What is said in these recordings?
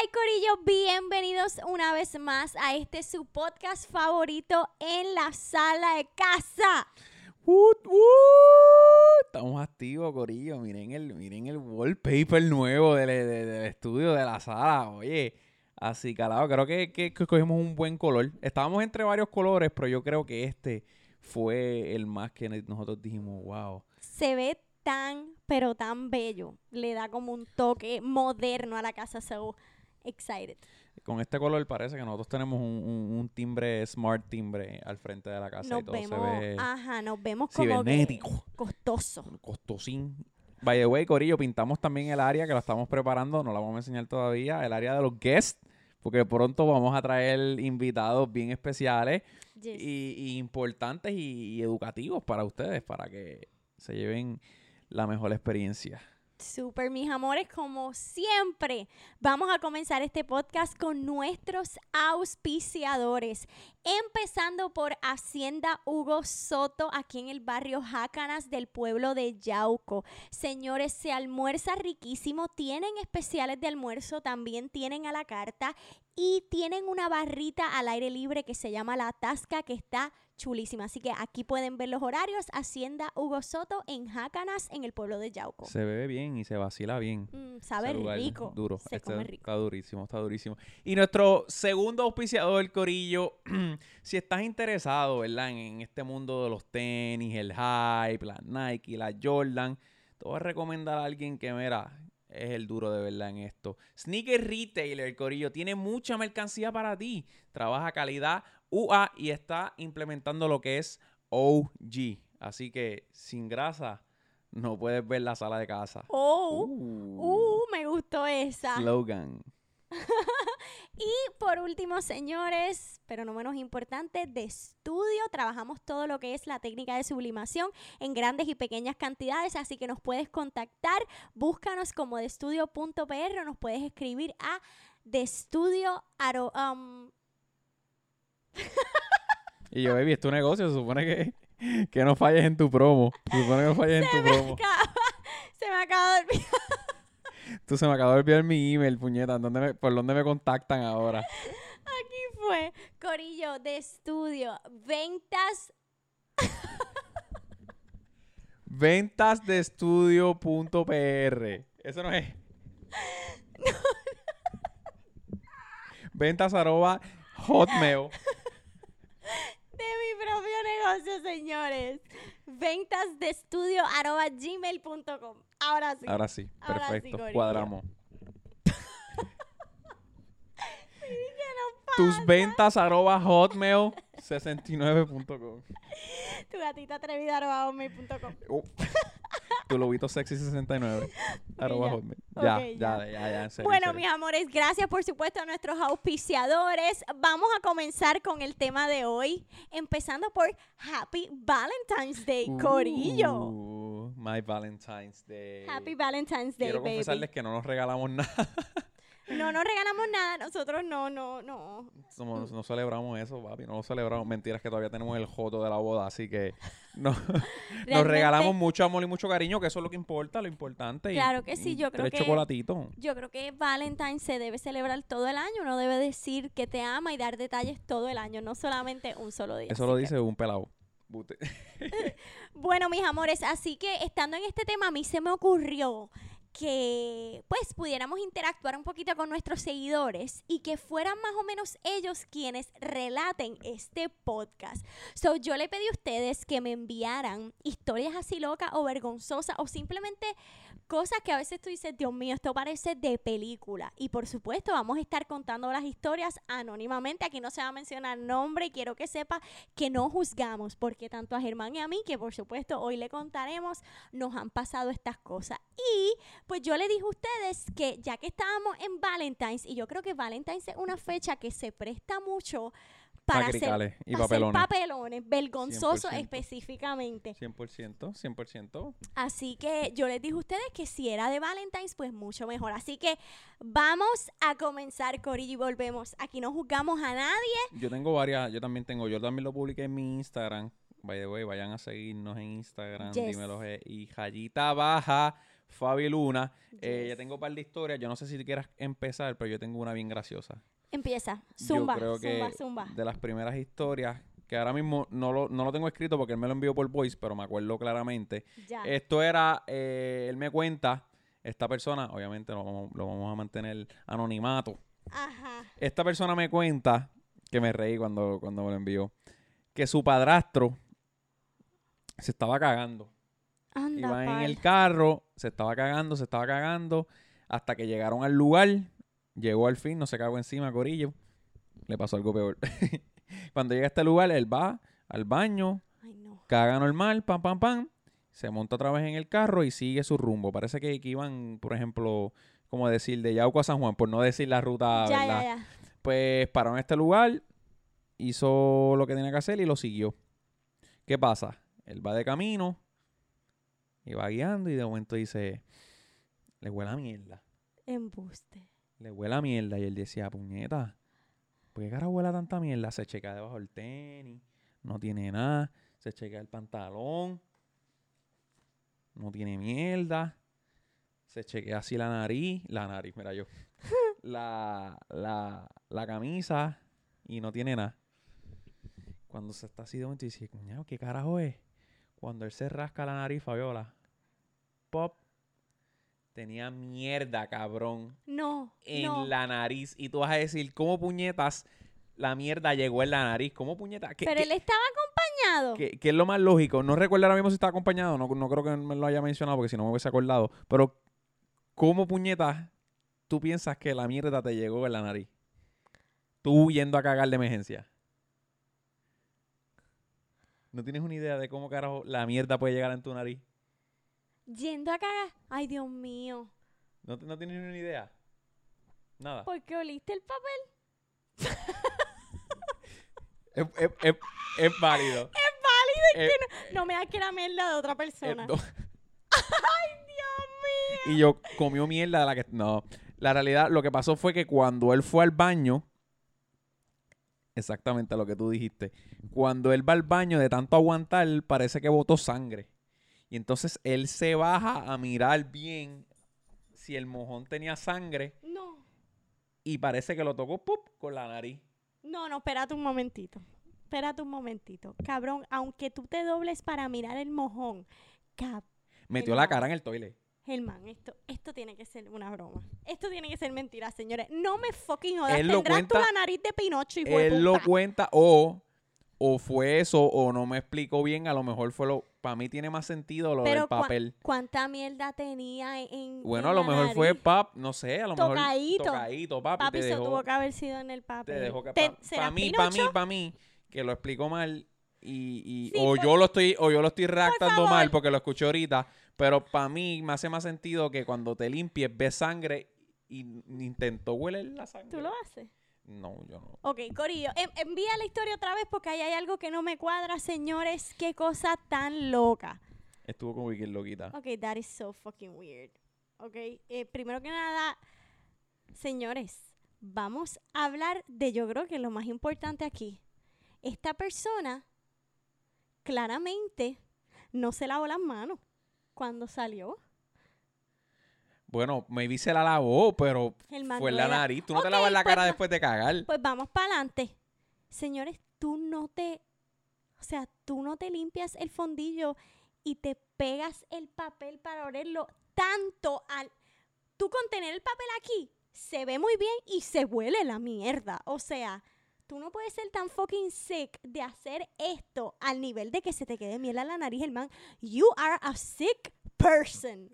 hay, Corillo? Bienvenidos una vez más a este su podcast favorito en la sala de casa. Woot. Estamos activos, Corillo. Miren el, miren el wallpaper nuevo del, del- del estudio de la sala. Oye, así calado. Creo que, que, que escogimos un buen color. Estábamos entre varios colores, pero yo creo que este fue el más que nosotros dijimos, wow. Se ve tan, pero tan bello. Le da como un toque moderno a la casa. So excited. Con este color parece que nosotros tenemos un, un- un timbre, smart timbre al frente de la casa Nos y todo vemos, se ve ajá, nos vemos como que costoso. costosín. By the way, Corillo, pintamos también el área que lo estamos preparando, no la vamos a enseñar todavía, el área de los guests, porque pronto vamos a traer invitados bien especiales Yes. y, y importantes y, y educativos para ustedes, para que se lleven la mejor experiencia. Super, mis amores, como siempre, vamos a comenzar este podcast con nuestros auspiciadores. Empezando por Hacienda Hugo Soto, aquí en el barrio Jácanas del pueblo de Yauco. Señores, se almuerza riquísimo. Tienen especiales de almuerzo, también tienen a la carta y tienen una barrita al aire libre que se llama La Tasca, que está chulísima. Así que aquí pueden ver los horarios. Hacienda Hugo Soto en Jácanas, en el pueblo de Yauco. Se bebe bien y se vacila bien. Mm, sabe rico. Duro. Se Este come rico. Está durísimo, está durísimo. Y nuestro segundo auspiciador, el Corillo, si estás interesado, ¿verdad? En, en este mundo de los tenis, el hype, la Nike, la Jordan, te voy a recomendar a alguien que, mira, es el duro de verdad en esto. Sneaker Retailer, Corillo, tiene mucha mercancía para ti. Trabaja calidad UA y está implementando lo que es OG. Así que sin grasa no puedes ver la sala de casa. Oh, Uh. uh, me gustó esa. Slogan. Y por último, señores, pero no menos importante, de estudio. Trabajamos todo lo que es la técnica de sublimación en grandes y pequeñas cantidades, así que nos puedes contactar. Búscanos como de estudio.pr o nos puedes escribir a de estudio aro- um, Y yo, baby, es tu negocio, se supone que, que no falles en tu promo. Se supone que no falles en tu promo. acaba- se me acaba de olvidar. Tú se me acabó de olvidar mi email, puñeta. ¿Dónde me- ¿Por dónde me contactan ahora? Aquí fue Corillo de estudio. Ventas Ventas de estudio.pr. Eso no es. Ventas arroba hotmail. De mi propio negocio, señores. Ventas de estudio arroba gmail.com. Ahora sí. Ahora sí, Ahora sí, perfecto. Cuadramos. Tus ventas arroba hotmail 69.com. Tu gatita atrevida arroba hotmail.com. Oh. Tu lobito sexy 69. arroba ya. hotmail. Ya, ya, ya, ya, en serio, en Bueno, serio. mis amores, gracias por supuesto a nuestros auspiciadores. Vamos a comenzar con el tema de hoy, empezando por Happy Valentine's Day, Corillo. Uh, my Valentine's Day. Happy Valentine's Day, Quiero baby. confesarles que no nos regalamos nada. No nos regalamos nada, nosotros no, no, no. Somos- no celebramos eso, papi. No lo celebramos. Mentiras que todavía tenemos el joto de la boda, así que no, nos regalamos mucho amor y mucho cariño, que eso es lo que importa, lo importante. y- Claro que sí, y yo creo que- chocolatitos. Yo creo que Valentine's se debe celebrar todo el año. Uno debe decir que te ama y dar detalles todo el año, no solamente un solo día. Eso lo que- dice un pelado. Bueno, mis amores, así que estando en este tema, a mí se me ocurrió que pues pudiéramos interactuar un poquito con nuestros seguidores y que fueran más o menos ellos quienes relaten este podcast. So, yo le pedí a ustedes que me enviaran historias así locas o vergonzosas o simplemente cosas que a veces tú dices, Dios mío, esto parece de película. Y por supuesto, vamos a estar contando las historias anónimamente. Aquí no se va a mencionar nombre y quiero que sepa que no juzgamos, porque tanto a Germán y a mí, que por supuesto hoy le contaremos, nos han pasado estas cosas. Y pues yo le dije a ustedes que ya que estábamos en Valentine's, y yo creo que Valentine's es una fecha que se presta mucho para hacer, y para hacer papelones. papelones, vergonzosos 100%. específicamente. 100%, 100%. Así que yo les dije a ustedes que si era de Valentine's, pues mucho mejor. Así que vamos a comenzar, Corillo, y volvemos. Aquí no juzgamos a nadie. Yo tengo varias, yo también tengo, yo también lo publiqué en mi Instagram. By the way, vayan a seguirnos en Instagram, Yes. dímelo. Y Jayita Baja Fabi Luna. Eh, ya tengo un par de historias. Yo no sé si quieras empezar, pero yo tengo una bien graciosa. Empieza. Yo Zumba, creo que zumba, zumba. de las primeras historias, que ahora mismo no lo, no lo tengo escrito porque él me lo envió por voice, pero me acuerdo claramente. Ya. Esto era, eh, él me cuenta, esta persona, obviamente lo vamos, lo vamos a mantener anonimato. Ajá. Esta persona me cuenta, que me reí cuando, cuando me lo envió, que su padrastro se estaba cagando. Anda, Iba en el carro, se estaba cagando, se estaba cagando, hasta que llegaron al lugar, llegó al fin, no se cagó encima, Corillo. Le pasó algo peor. Cuando llega a este lugar, él va al baño, Ay, no. caga normal, pam, pam, pam, se monta otra vez en el carro y sigue su rumbo. Parece que, que iban, por ejemplo, como decir, de Yauco a San Juan, por no decir la ruta, ya, ¿verdad? ya, ya. Pues paró en este lugar, hizo lo que tenía que hacer y lo siguió. ¿Qué pasa? Él va de camino y va guiando y de momento dice, le huele a mierda, Embuste. Le huele a mierda. Y él decía, puñeta, ¿por qué cara huele a tanta mierda? Se checa debajo del tenis, no tiene nada, se checa el pantalón, no tiene mierda, se chequea así la nariz, la nariz, mira yo, la, la, la camisa y no tiene nada. Cuando se está así de momento y dice, cuñado, ¿qué carajo es? Cuando él se rasca la nariz, Fabiola, pop, tenía mierda, cabrón, No. en no. la nariz. Y tú vas a decir, ¿cómo puñetas la mierda llegó en la nariz? ¿Cómo puñetas? ¿Qué, Pero qué- él estaba acompañado. qué- qué es lo más lógico? No recuerdo ahora mismo si estaba acompañado, no, no creo que me lo haya mencionado porque si no me hubiese acordado. Pero, ¿cómo puñetas tú piensas que la mierda te llegó en la nariz? Tú yendo a cagar de emergencia. ¿No tienes una idea de cómo carajo la mierda puede llegar en tu nariz? Yendo a cagar. Ay, Dios mío. ¿No, no tienes ni una idea? Nada. ¿Por qué oliste el papel? Es, es- es- es válido. Es válido. No me da que era mierda de otra Eh, persona. no. Ay, Dios mío. Y yo comió mierda de la que. No. La realidad, lo que pasó fue que cuando él fue al baño. Exactamente lo que tú dijiste. Cuando él va al baño de tanto aguantar, parece que botó sangre. Y entonces él se baja a mirar bien si el mojón tenía sangre. No. Y parece que lo tocó ¡pup! con la nariz. No, no, espérate un momentito. Espérate un momentito. Cabrón, aunque tú te dobles para mirar el mojón. Cab Metió la cara en el toile. Germán, esto, esto tiene que ser una broma. Esto tiene que ser mentira, señores. No me fucking jodas. Él lo Tendrás tú la nariz de Pinocho, de Él lo cuenta o, o fue eso o no me explicó bien. A lo mejor fue lo... Para mí tiene más sentido lo Pero del papel. ¿Cuánta mierda tenía en- en Bueno, en a lo la mejor fue pap, no sé, a lo Tocadito. mejor tocadito, papi, Papi, te dejó, tuvo que haber sido en el papel. te dejó que para ¿será mí, para mí, para mí que lo explico mal y, y- Sí, o por- yo lo estoy o yo lo estoy redactando favor. mal porque lo escuché ahorita, pero para mí me hace más sentido que cuando te limpies ves sangre y intentó hueler la sangre. ¿Tú lo haces? No, yo no. Ok, Corillo, en- envía la historia otra vez porque ahí hay algo que no me cuadra, señores. Qué cosa tan loca. Estuvo con Wiki loquita. Ok, that is so fucking weird. Ok, eh, primero que nada, señores, vamos a hablar de yo creo que lo más importante aquí. Esta persona claramente no se lavó las manos cuando salió. Bueno, maybe se la lavó, pero fue en la nariz. Tú no te lavas la pues cara después de cagar. Pues vamos para adelante. Señores, tú no te, o sea, tú no te limpias el fondillo y te pegas el papel para olerlo tanto al... Tú con tener el papel aquí, se ve muy bien y se huele la mierda. O sea, tú no puedes ser tan fucking sick de hacer esto al nivel de que se te quede miel a la nariz, hermano. You are a sick person.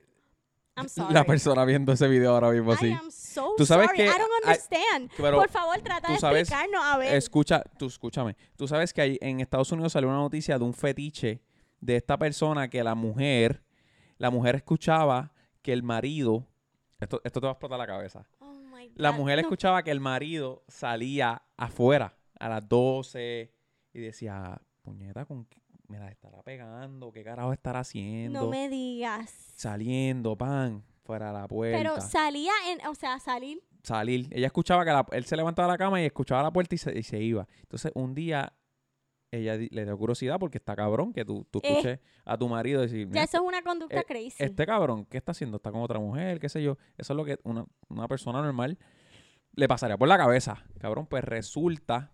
I'm sorry. La persona viendo ese video ahora mismo, I sí. am so Tú sabes sorry. que I don't understand. pero Por favor, trata de sabes- explicarnos. A ver. Escucha, tú escúchame. Tú sabes que hay, en Estados Unidos salió una noticia de un fetiche de esta persona que la mujer, la mujer escuchaba que el marido, esto, esto te va a explotar la cabeza. Oh my La God, mujer no. escuchaba que el marido salía afuera a las 12 y decía, puñeta, con qué- me la estará pegando, qué carajo estará haciendo, No me digas. saliendo, pan, fuera de la puerta. Pero salía en, o sea, salir. salir. Ella escuchaba que la- él se levantaba de la cama y escuchaba la puerta y se, y se iba. Entonces, un día, ella le dio curiosidad porque está cabrón que tú, tú Eh. escuches a tu marido decir, Ya "Mira, eso es una conducta eh, crazy. este cabrón, ¿qué está haciendo? ¿Está con otra mujer? ¿Qué sé yo? Eso es lo que una, una persona normal le pasaría por la cabeza. Cabrón, pues resulta,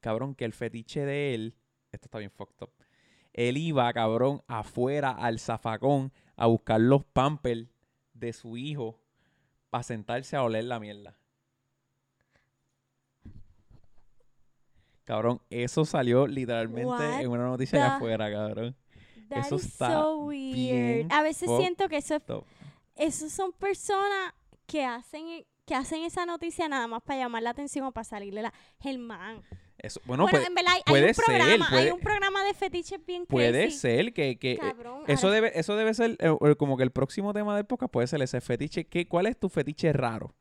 cabrón, que el fetiche de él, esto está bien fucked up, él iba, cabrón, afuera al zafacón a buscar los pampers de su hijo para sentarse a oler la mierda. Cabrón, eso salió literalmente What en una noticia de afuera, cabrón. That eso is está so weird. bien A veces siento que eso es, esos son personas que hacen que hacen esa noticia nada más para llamar la atención o para salirle la Germán. Eso, bueno, bueno, en verdad hay, un ser, programa, hay puede- un programa de fetiches bien puede crazy. ser que, que eh, Cabrón, eso debe eso debe ser eh, como que el próximo tema del podcast puede ser ese fetiche. ¿Qué, ¿Cuál es tu fetiche raro?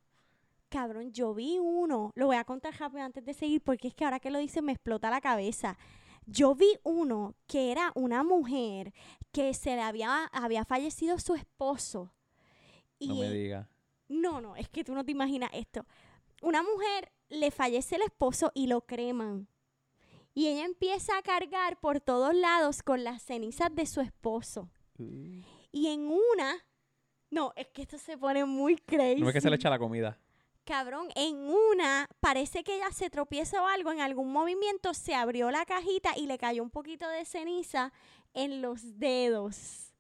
Cabrón, yo vi uno, lo voy a contar rápido antes de seguir porque es que ahora que lo dice me explota la cabeza. Yo vi uno que era una mujer que se le había, había fallecido su esposo. Y No me digas. no, no, es que tú no te imaginas esto. Una mujer le fallece el esposo y lo creman. Y ella empieza a cargar por todos lados con las cenizas de su esposo. Y en una, no, es que esto se pone muy crazy. No es que se le echa la comida. Cabrón, en una parece que ella se tropieza o algo, en algún movimiento se abrió la cajita y le cayó un poquito de ceniza en los dedos.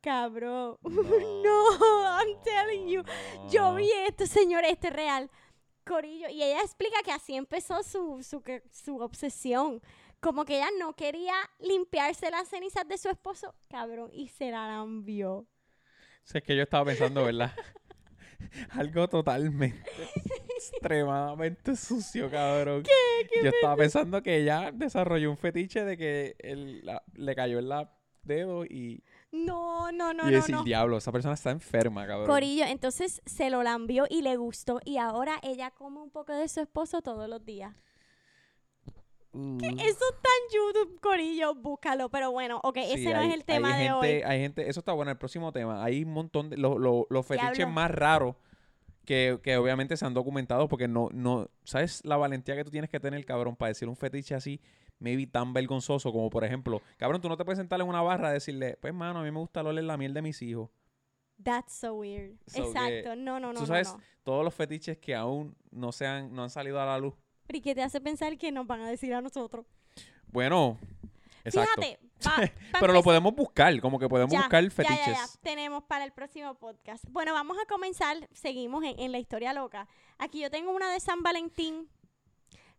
Cabrón. No, I'm telling you. Yo vi esto, señor, esto es real. Corillo. Y ella explica que así empezó su, su, su obsesión. Como que ella no quería limpiarse las cenizas de su esposo. Cabrón. Y se la lambió. Si es que yo estaba pensando, ¿verdad? Algo totalmente, extremadamente sucio, cabrón. yo estaba pensando que ella desarrolló un fetiche de que él la- le cayó en la dedo y, No, no, no, y no, decir, no. diablo, esa persona está enferma, cabrón. Corillo, entonces se lo lambió y le gustó. Y ahora ella come un poco de su esposo todos los días. Uh. Eso está en YouTube, Corillo. Búscalo. Pero bueno, ok, Sí, ese no es el tema de gente, hoy. Hay gente, eso está bueno, el próximo tema. Hay un montón de lo- lo- los fetiches Diablo. más raros que, que obviamente se han documentado porque no, no, ¿sabes la valentía que tú tienes que tener, cabrón, para decir un fetiche así, maybe tan vergonzoso como, por ejemplo, cabrón, tú no te puedes sentar en una barra y decirle, pues, mano, a mí me gusta oler la miel de mis hijos. That's so weird. So que- Exacto. No, no, no, tú no, sabes no. todos los fetiches que aún no, se han, no han salido a la luz. ¿Y qué te hace pensar que nos van a decir a nosotros? Bueno, exacto. Fíjate. pa' Pero lo podemos buscar, como que podemos Ya, buscar fetiches. ya, ya. Tenemos para el próximo podcast. Bueno, vamos a comenzar. Seguimos en, en la historia loca. Aquí yo tengo una de San Valentín.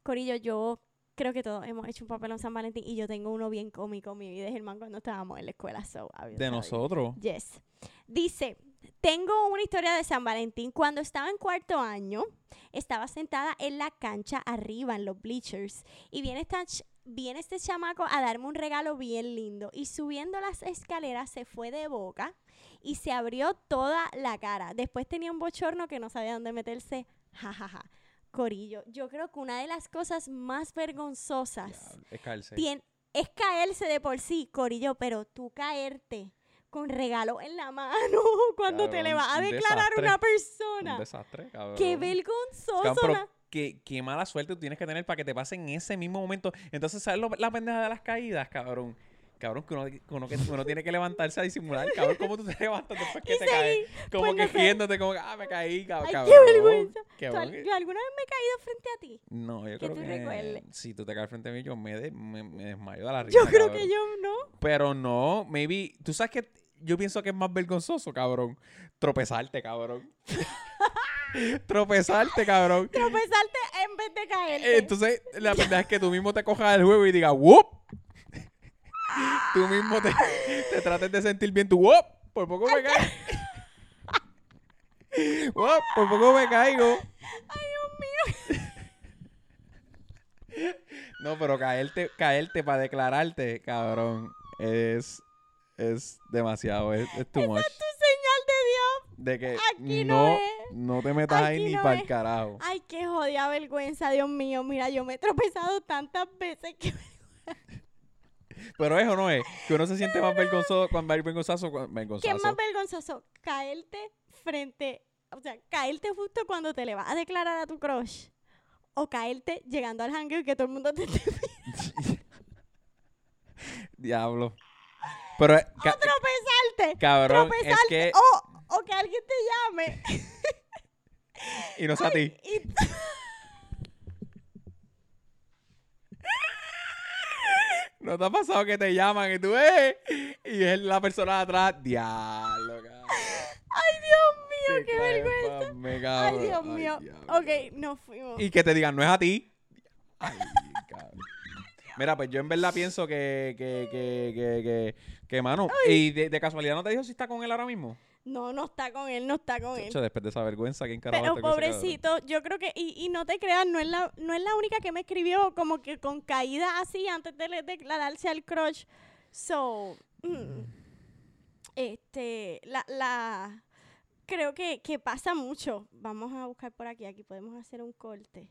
Corillo, yo creo que todos hemos hecho un papel en San Valentín y yo tengo uno bien cómico, mi vida es Germán, cuando estábamos en la escuela. So, De nosotros. Yes. Dice, tengo una historia de San Valentín. Cuando estaba en cuarto año, estaba sentada en la cancha arriba, en los bleachers, y viene, esta viene este chamaco a darme un regalo bien lindo. Y subiendo las escaleras se fue de boca y se abrió toda la cara. Después tenía un bochorno que no sabía dónde meterse. Ja, ja, ja. Corillo, yo creo que una de las cosas más vergonzosas Diablo, es caerse. tien- es caerse de por sí, Corillo, pero tú caerte con regalo en la mano cuando te le Cabrón, vas a un declarar a una Un persona. desastre, cabrón. Qué Cabrón, vergonzoso. qué, qué mala suerte tú tienes que tener para que te pase en ese mismo momento. Entonces, ¿sabes lo- la pendeja de las caídas, cabrón? Cabrón, que uno, que uno, que uno tiene que levantarse a disimular. Cabrón, ¿cómo tú te levantas después que te caes? Como Pues que no sé. riéndote, como que, ah, me caí, Ay, cabrón. qué vergüenza. ¿Tú Cabrón, que- yo alguna vez me he caído frente a ti? No, yo que creo tú que recuerdes. si tú te caes frente a mí, yo me, de- me, me desmayo de la risa. Yo creo cabrón. que yo no. Pero no, maybe. Tú sabes que yo pienso que es más vergonzoso, cabrón. Tropezarte, cabrón. Tropezarte, cabrón. Tropezarte en vez de caerte. Entonces, la verdad es que tú mismo te cojas el juego y digas, ¡whoop! Tú mismo te, te trates de sentir bien, tú, ¡whoop! Por poco me caigo. ¡Whoop! Por poco me caigo. Ay, Dios mío. No, pero caerte, caerte para declararte, cabrón, es, es demasiado, es, es too much. Tu señal de Dios. De que Aquí no no, es. no te metas ahí ni no para el es. carajo. Ay, qué jodida vergüenza, Dios mío. Mira, yo me he tropezado tantas veces que Pero eso no es, que uno se siente más vergonzoso cuando vergonzoso. cuando- ¿Qué es vergonzoso. más vergonzoso? Caerte frente, o sea, caerte justo cuando te le vas a declarar a tu crush. o caerte llegando al hangar y que todo el mundo te esté Diablo. Pero, eh, ca- tropezarte. cabrón, es que... O, o que alguien te llame. Y no sé a ti. y ¿No te ha pasado que te llaman y tú, eh? Y es la persona de atrás. Diablo, cabrón. Ay, Dios mío, qué, vergüenza. Me Ay. Dios Ay, mío. diablo. ok, nos fuimos. Y que te digan, no es a ti. Ay, cabrón. Mira, pues yo en verdad pienso que, que, que, que, que, que mano, y de, de casualidad no te dijo si está con él ahora mismo. No, no está con él, no está con él. Chacho, después de esa vergüenza, ¿quién carajo Pero pobrecito, yo creo que, y, y no te creas, no es, la, no es la única que me escribió como que con caída así antes de le- declararse al crush. So, mm, este, la, la, creo que, que pasa mucho. Vamos a buscar por aquí, aquí podemos hacer un corte.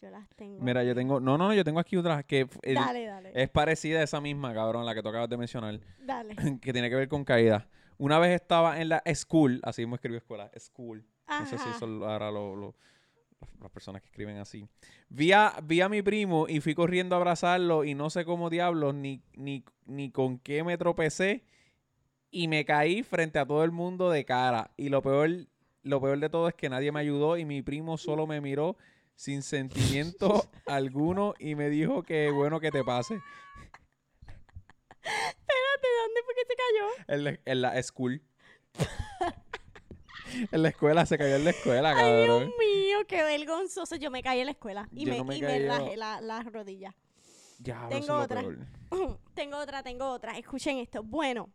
Yo las tengo. Mira, yo tengo, no, no, yo tengo aquí otra que dale, dale, es parecida a esa misma, cabrón, la que tú acabas de mencionar, dale. que tiene que ver con caída. Una vez estaba en la school, así mismo escribió escuela, school. No sé si lo- ahora lo, lo- las- personas que escriben así. Vi a, vi a mi primo y fui corriendo a abrazarlo y no sé cómo diablos ni, ni, ni con qué me tropecé y me caí frente a todo el mundo de cara. Y lo peor, lo peor de todo es que nadie me ayudó y mi primo solo me miró sin sentimiento alguno y me dijo que bueno que te pase. Espérate, ¿dónde se cayó? En la, en la school. en la escuela, se cayó en la escuela, Ay, Dios cabrón. mío, qué vergonzoso. Yo me caí en la escuela y Yo me, no me he y me rajé la- las rodillas. Diablo, Tengo otra. tengo otra, tengo otra. Escuchen esto. Bueno,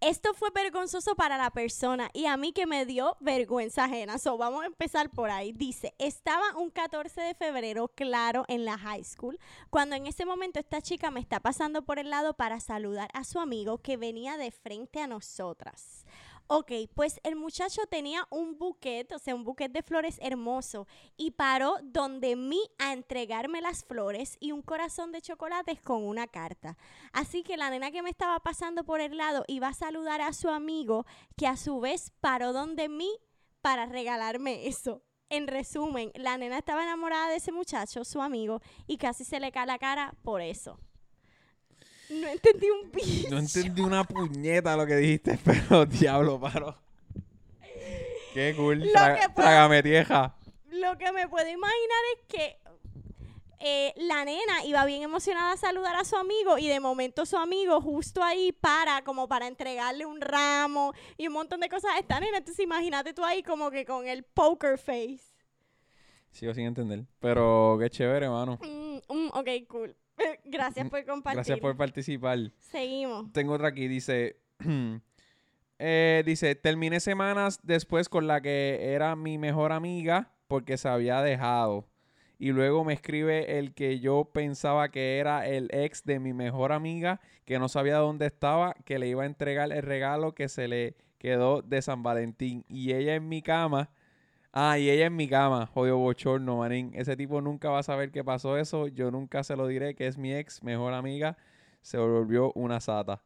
esto fue vergonzoso para la persona y a mí que me dio vergüenza ajena. So, vamos a empezar por ahí. Dice, estaba un 14 de febrero, claro, en la high school, cuando en ese momento esta chica me está pasando por el lado para saludar a su amigo que venía de frente a nosotras. Ok, pues el muchacho tenía un buquet, o sea, un buquet de flores hermoso, y paró donde mí a entregarme las flores y un corazón de chocolates con una carta. Así que la nena que me estaba pasando por el lado iba a saludar a su amigo, que a su vez paró donde mí para regalarme eso. En resumen, la nena estaba enamorada de ese muchacho, su amigo, y casi se le cae la cara por eso. No entendí un bicho. No entendí una puñeta lo que dijiste, pero diablo, paro. Qué cool. Lo Traga- que Trágame tieja. Lo que me puedo imaginar es que eh, la nena iba bien emocionada a saludar a su amigo y de momento su amigo justo ahí para como para entregarle un ramo y un montón de cosas a esta nena. Entonces imagínate tú ahí como que con el poker face. Sigo sin entender. Pero qué chévere, mano. Mm, mm, ok, cool. Gracias por compartir. Gracias por participar. Seguimos. Tengo otra aquí, dice. eh, dice, terminé semanas después con la que era mi mejor amiga porque se había dejado. Y luego me escribe el que yo pensaba que era el ex de mi mejor amiga, que no sabía dónde estaba, que le iba a entregar el regalo que se le quedó de San Valentín. Y ella en mi cama. Ah, y ella en mi cama. Jodido bochorno, manín. Ese tipo nunca va a saber qué pasó eso. Yo nunca se lo diré que es mi ex, mejor amiga. Se volvió una sata.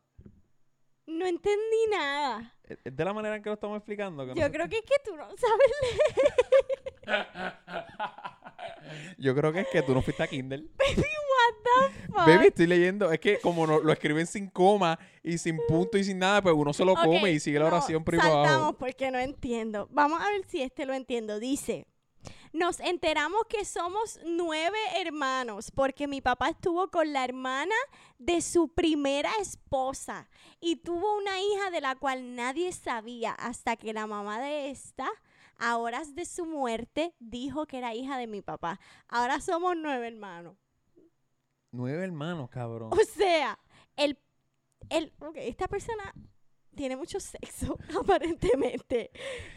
No entendí nada. ¿Es es de la manera en que lo estamos explicando? que Yo creo que es que tú no sabes leer. Yo creo que es que tú no fuiste a Kindle. Baby, estoy leyendo. Es que como no- lo escriben sin coma y sin punto y sin nada, pues uno se lo come y sigue la no, oración privada. Saltamos porque no entiendo. Vamos a ver si este lo entiendo. Dice, nos enteramos que somos nueve hermanos porque mi papá estuvo con la hermana de su primera esposa y tuvo una hija de la cual nadie sabía hasta que la mamá de esta, a horas de su muerte, dijo que era hija de mi papá. Ahora somos nueve hermanos. Nueve hermanos, cabrón. O sea, el, el, esta persona tiene mucho sexo, aparentemente.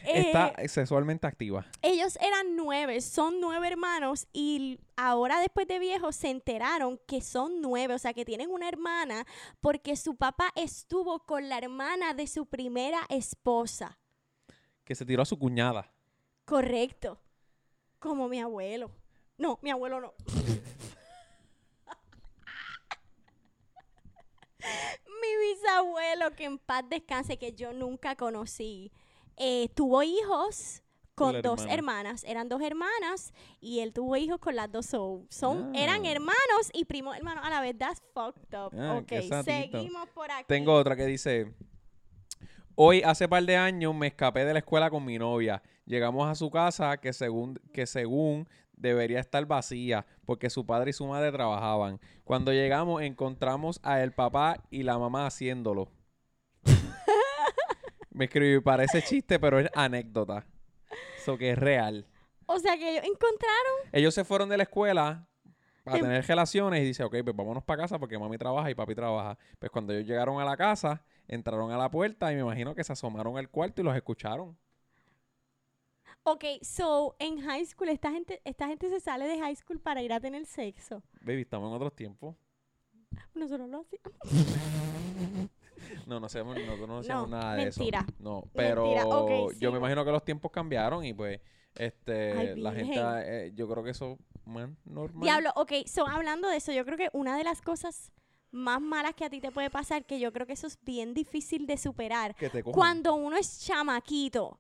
Eh, Está sexualmente activa. ellos eran nueve, son nueve hermanos y ahora después de viejos se enteraron que son nueve, o sea que tienen una hermana porque su papá estuvo con la hermana de su primera esposa. Que se tiró a su cuñada. Correcto. Como mi abuelo. No, mi abuelo no. mi bisabuelo, que en paz descanse, que yo nunca conocí, eh, tuvo hijos con dos hermana. hermanas. Eran dos hermanas y él tuvo hijos con las dos. So, son, Eran Ah. hermanos y primos hermanos a la vez. That's fucked up. Ah, ok, seguimos por aquí. Tengo otra que dice, hoy hace par de años me escapé de la escuela con mi novia. Llegamos a su casa que según, que según debería estar vacía porque su padre y su madre trabajaban. Cuando llegamos encontramos a el papá y la mamá haciéndolo. me escribí, parece chiste, pero es anécdota. Eso que es real. O sea que ellos encontraron. Ellos se fueron de la escuela para tener relaciones y dice, ok, pues vámonos para casa porque mami trabaja y papi trabaja. Pues cuando ellos llegaron a la casa, entraron a la puerta y me imagino que se asomaron al cuarto y los escucharon. Ok, so en high school, esta gente, esta gente se sale de high school para ir a tener sexo. Baby, estamos en otros tiempos. Nosotros lo hacíamos. No, no hacemos, nosotros no hacemos No, nada de eso. mentira. No, pero Mentira, ok, yo me imagino que los tiempos cambiaron y pues este Ay, la gente, eh, yo creo que eso man, normal. Diablo, ok, so hablando de eso, yo creo que una de las cosas más malas que a ti te puede pasar, que yo creo que eso es bien difícil de superar, que te cuando uno es chamaquito,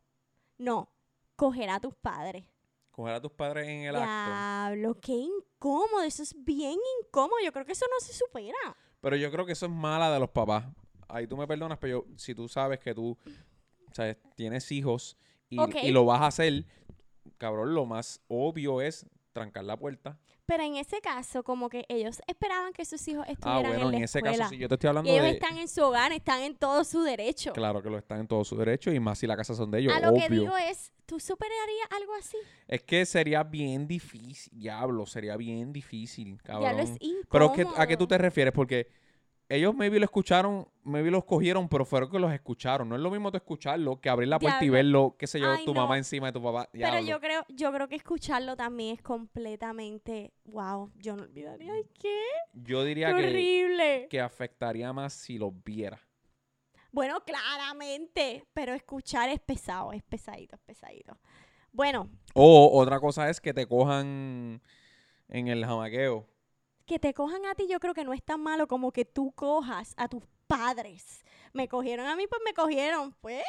no, coger a tus padres. Coger a tus padres en el acto. Diablo, qué incómodo, eso es bien incómodo, yo creo que eso no se supera. Pero yo creo que eso es mala de los papás. Ahí tú me perdonas, pero yo- si tú sabes que tú sabes, tienes hijos y lo vas a hacer, cabrón, lo más obvio es trancar la puerta. Pero en ese caso, como que ellos esperaban que sus hijos Ah, estuvieran bueno, en la en ese escuela. caso sí, yo te estoy hablando y ellos de... están en su hogar, están en todo su derecho. Claro que lo están en todo su derecho y más si la casa son de ellos, a lo obvio. que digo es, ¿tú superarías algo así? Es que sería bien difícil, diablo, sería bien difícil, cabrón. Ya lo es incómodo. Pero ¿qué- ¿a qué tú te refieres? Porque ellos maybe lo escucharon, maybe los cogieron, pero fueron que los escucharon. No es lo mismo tú escucharlo que abrir la puerta y verlo, qué sé yo, Ay, tu no. mamá encima de tu papá. Pero yo creo, yo creo que escucharlo también es completamente, wow, yo no olvidaría, ¿qué? Yo Qué diría que, horrible. que afectaría más si los viera. Bueno, claramente, pero escuchar es pesado, es pesadito, es pesadito. Bueno, O otra cosa es que te cojan en el jamaqueo. Que te cojan a ti yo creo que no es tan malo como que tú cojas a tus padres. Me cogieron a mí, pues me cogieron, pues.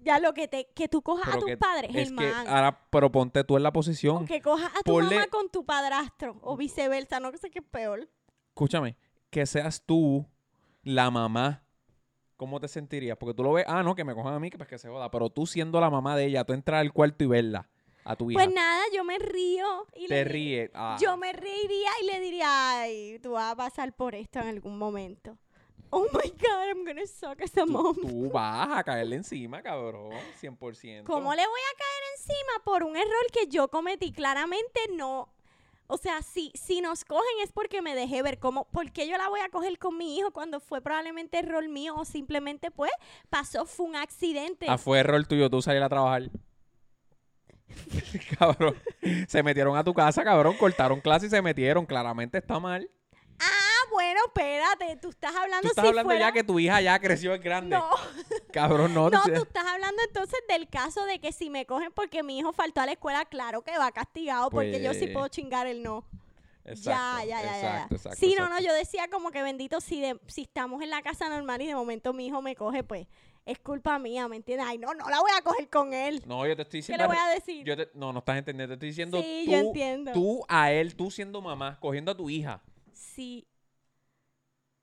Ya lo que te que tú cojas a tus padres, Es que ahora, pero ponte tú en la O posición. que cojas a tu ponle- mamá con tu padrastro o viceversa, no sé qué es peor. Escúchame, que seas tú la mamá. ¿Cómo te sentirías? Porque tú lo ves, ah, no, que me cojan a mí, que pues que se joda. Pero tú siendo la mamá de ella, tú entras al cuarto y verla a tu hija. Pues nada, yo me río y te le ríes. Ah, Yo me reiría y le diría, ay, tú vas a pasar por esto en algún momento. Oh my God, I'm gonna suck as a tú, mom. tú vas a caerle encima, cabrón. 100%. ¿Cómo le voy a caer encima por un error que yo cometí? Claramente no. O sea, si, si nos cogen es porque me dejé ver cómo, ¿por qué yo la voy a coger con mi hijo cuando fue probablemente error mío o simplemente pues pasó, fue un accidente? Ah, fue error tuyo tú salir a trabajar. cabrón. Se metieron a tu casa, cabrón. Cortaron clase y se metieron. Claramente está mal. Ah, bueno, espérate, tú estás hablando Tú estás si hablando fuera... ya que tu hija ya creció, es grande. No, Cabrón, no. no, tú- estás hablando entonces del caso de que si me cogen porque mi hijo faltó a la escuela, claro que va castigado porque yo sí Pues, puedo chingar el no. Exacto, ya, ya, ya, ya, exacto, sí, no, no, yo decía como que bendito, si, de, si estamos en la casa normal y de momento mi hijo me coge, pues es culpa mía, ¿me entiendes? Ay, no, no la voy a coger con él. No, yo te estoy ¿Qué diciendo. le voy a decir? yo te- no, no estás entendiendo. Te estoy diciendo Sí, tú, yo entiendo. tú a él, tú siendo mamá, cogiendo a tu hija. Si,